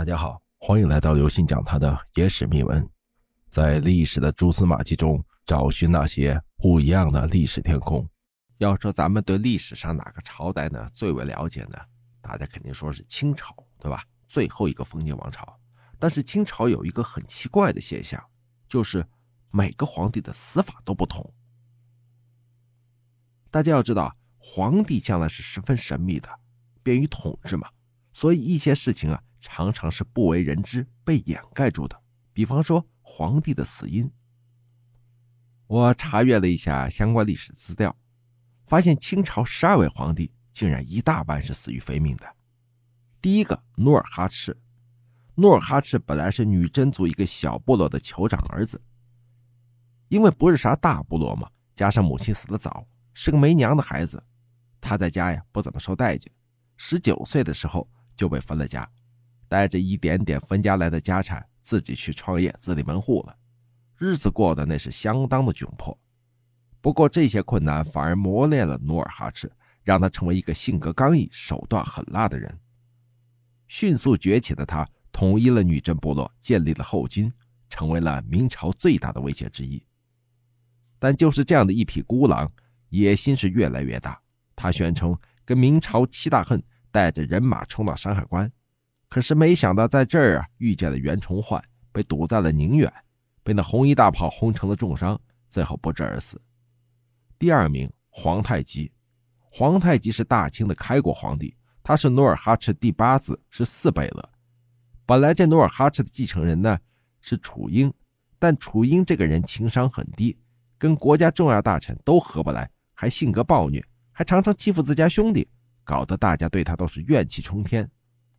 大家好，欢迎来到刘信讲他的野史秘闻，在历史的蛛丝马迹中找寻那些不一样的历史天空。要说咱们对历史上哪个朝代呢最为了解呢？大家肯定说是清朝，对吧？最后一个封建王朝。但是清朝有一个很奇怪的现象，就是每个皇帝的死法都不同。大家要知道，皇帝向来是十分神秘的，便于统治嘛，所以一些事情啊。常常是不为人知、被掩盖住的。比方说，皇帝的死因。我查阅了一下相关历史资料，发现清朝十二位皇帝竟然一大半是死于非命的。第一个，努尔哈赤。努尔哈赤本来是女真族一个小部落的酋长儿子，因为不是啥大部落嘛，加上母亲死得早，是个没娘的孩子，他在家呀不怎么受待见。十九岁的时候就被分了家。带着一点点分家来的家产，自己去创业自立门户了，日子过得那是相当的窘迫。不过这些困难反而磨练了努尔哈赤，让他成为一个性格刚毅、手段狠辣的人。迅速崛起的他，统一了女真部落，建立了后金，成为了明朝最大的威胁之一。但就是这样的一匹孤狼，野心是越来越大。他宣称跟明朝七大恨，带着人马冲到山海关。可是没想到，在这儿啊遇见了袁崇焕，被堵在了宁远，被那红衣大炮轰成了重伤，最后不治而死。第二名皇太极，皇太极是大清的开国皇帝，他是努尔哈赤第八子，是四贝勒。本来这努尔哈赤的继承人呢是楚英，但楚英这个人情商很低，跟国家重要大臣都合不来，还性格暴虐，还常常欺负自家兄弟，搞得大家对他都是怨气冲天。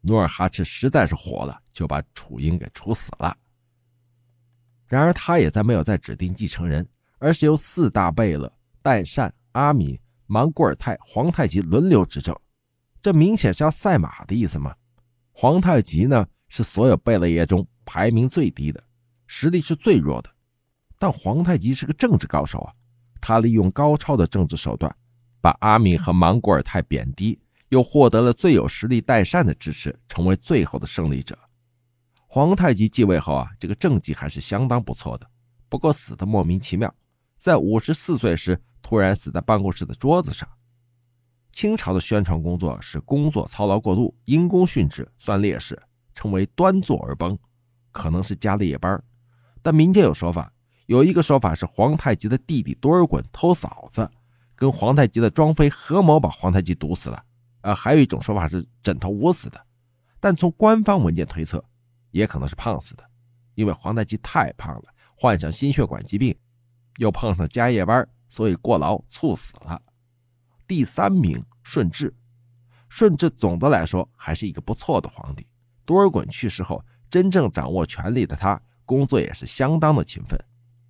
努尔哈赤实在是火了，就把楚英给处死了。然而，他也在没有再指定继承人，而是由四大贝勒代善、阿敏、莽古尔泰、皇太极轮流执政。这明显是要赛马的意思吗？皇太极呢，是所有贝勒爷中排名最低的，实力是最弱的。但皇太极是个政治高手啊，他利用高超的政治手段，把阿敏和莽古尔泰贬低。又获得了最有实力代善的支持，成为最后的胜利者。皇太极继位后啊，这个政绩还是相当不错的。不过死的莫名其妙，在五十四岁时突然死在办公室的桌子上。清朝的宣传工作是工作操劳过度，因公殉职，算烈士，称为端坐而崩，可能是加了夜班。但民间有说法，有一个说法是皇太极的弟弟多尔衮偷嫂子，跟皇太极的庄妃合谋把皇太极毒死了。呃，还有一种说法是枕头捂死的，但从官方文件推测，也可能是胖死的，因为皇太极太胖了，患上心血管疾病，又碰上加夜班，所以过劳猝死了。第三名顺治，顺治总的来说还是一个不错的皇帝。多尔衮去世后，真正掌握权力的他，工作也是相当的勤奋，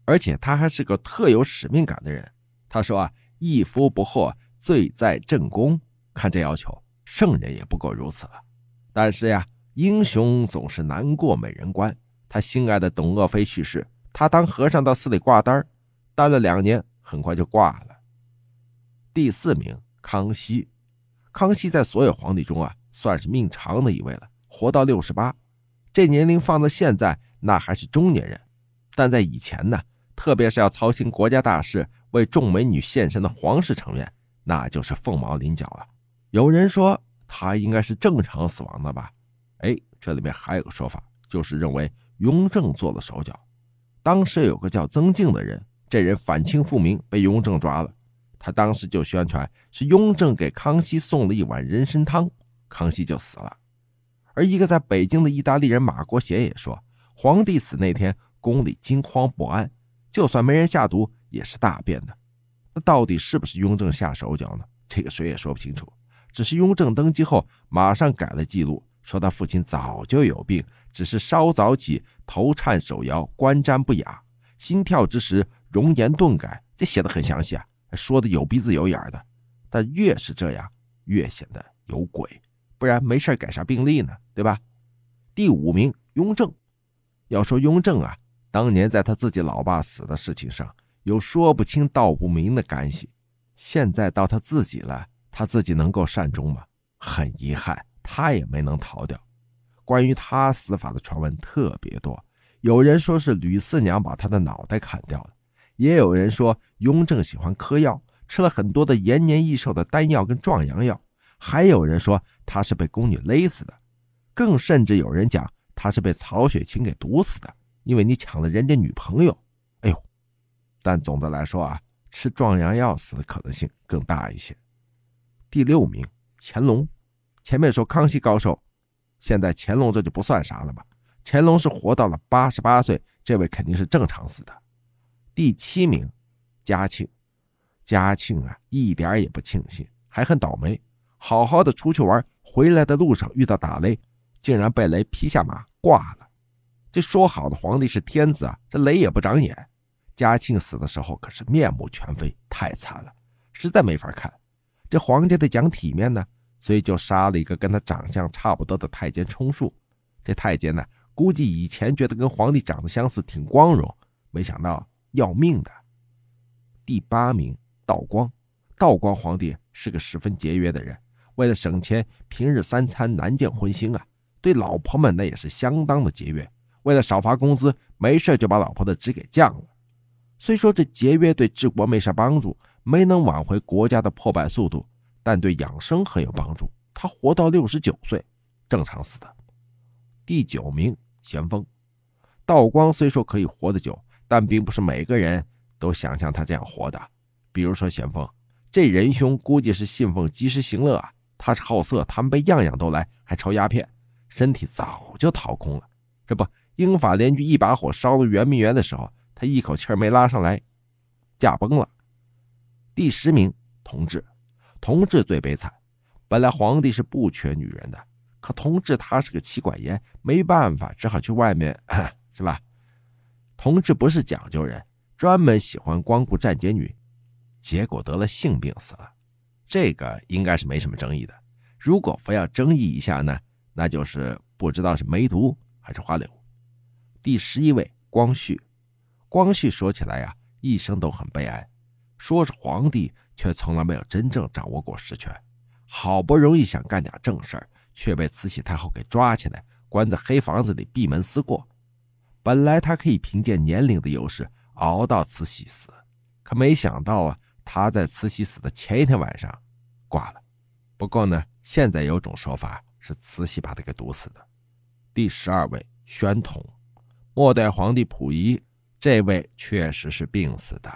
而且他还是个特有使命感的人。他说啊，一夫不惑，罪在正宫。看这要求，圣人也不过如此了。但是呀，英雄总是难过美人关。他心爱的董鄂妃去世，他当和尚到寺里挂单，待了两年，很快就挂了。第四名，康熙。康熙在所有皇帝中啊，算是命长的一位了，活到六十八。这年龄放到现在，那还是中年人。但在以前呢，特别是要操心国家大事、为众美女献身的皇室成员，那就是凤毛麟角了。有人说他应该是正常死亡的吧？哎，这里面还有个说法，就是认为雍正做了手脚。当时有个叫曾静的人，这人反清复明，被雍正抓了。他当时就宣传是雍正给康熙送了一碗人参汤，康熙就死了。而一个在北京的意大利人马国贤也说，皇帝死那天宫里惊慌不安，就算没人下毒，也是大便的。那到底是不是雍正下手脚呢？这个谁也说不清楚。只是雍正登基后，马上改了记录，说他父亲早就有病，只是稍早起头颤手摇，观瞻不雅，心跳之时容颜顿改。这写的很详细啊，说的有鼻子有眼的。但越是这样，越显得有鬼，不然没事改啥病历呢？对吧？第五名，雍正。要说雍正啊，当年在他自己老爸死的事情上有说不清道不明的干系，现在到他自己了。他自己能够善终吗？很遗憾，他也没能逃掉。关于他死法的传闻特别多，有人说是吕四娘把他的脑袋砍掉了，也有人说雍正喜欢嗑药，吃了很多的延年益寿的丹药跟壮阳药，还有人说他是被宫女勒死的，更甚至有人讲他是被曹雪芹给毒死的，因为你抢了人家女朋友。哎呦，但总的来说啊，吃壮阳药死的可能性更大一些。第六名，乾隆。前面说康熙高寿，现在乾隆这就不算啥了吧？乾隆是活到了八十八岁，这位肯定是正常死的。第七名，嘉庆。嘉庆啊，一点也不庆幸，还很倒霉。好好的出去玩，回来的路上遇到打雷，竟然被雷劈下马挂了。这说好的皇帝是天子啊，这雷也不长眼。嘉庆死的时候可是面目全非，太惨了，实在没法看。这皇家得讲体面呢。所以就杀了一个跟他长相差不多的太监充数。这太监呢，估计以前觉得跟皇帝长得相似，挺光荣，没想到要命的。第八名，道光。道光皇帝是个十分节约的人，为了省钱，平日三餐难见荤腥啊。对老婆们那也是相当的节约，为了少发工资，没事就把老婆的职给降了。虽说这节约对治国没啥帮助，没能挽回国家的破败速度。但对养生很有帮助。他活到六十九岁，正常死的。第九名，咸丰。道光虽说可以活得久，但并不是每个人都想像他这样活的。比如说咸丰，这仁兄估计是信奉及时行乐啊。他是好色，贪杯样样都来，还抽鸦片，身体早就掏空了。这不，英法联军一把火烧了圆明园的时候，他一口气没拉上来，驾崩了。第十名，同治。同治最悲惨，本来皇帝是不缺女人的，可同治他是个妻管严，没办法，只好去外面，是吧？同治不是讲究人，专门喜欢光顾站街女，结果得了性病死了。这个应该是没什么争议的。如果非要争议一下呢，那就是不知道是梅毒还是花柳。第十一位，光绪。光绪说起来呀，一生都很悲哀。说是皇帝，却从来没有真正掌握过实权。好不容易想干点正事儿，却被慈禧太后给抓起来，关在黑房子里闭门思过。本来他可以凭借年龄的优势熬到慈禧死，可没想到啊，他在慈禧死的前一天晚上挂了。不过呢，现在有种说法是慈禧把他给毒死的。第十二位，宣统。末代皇帝溥仪，这位确实是病死的。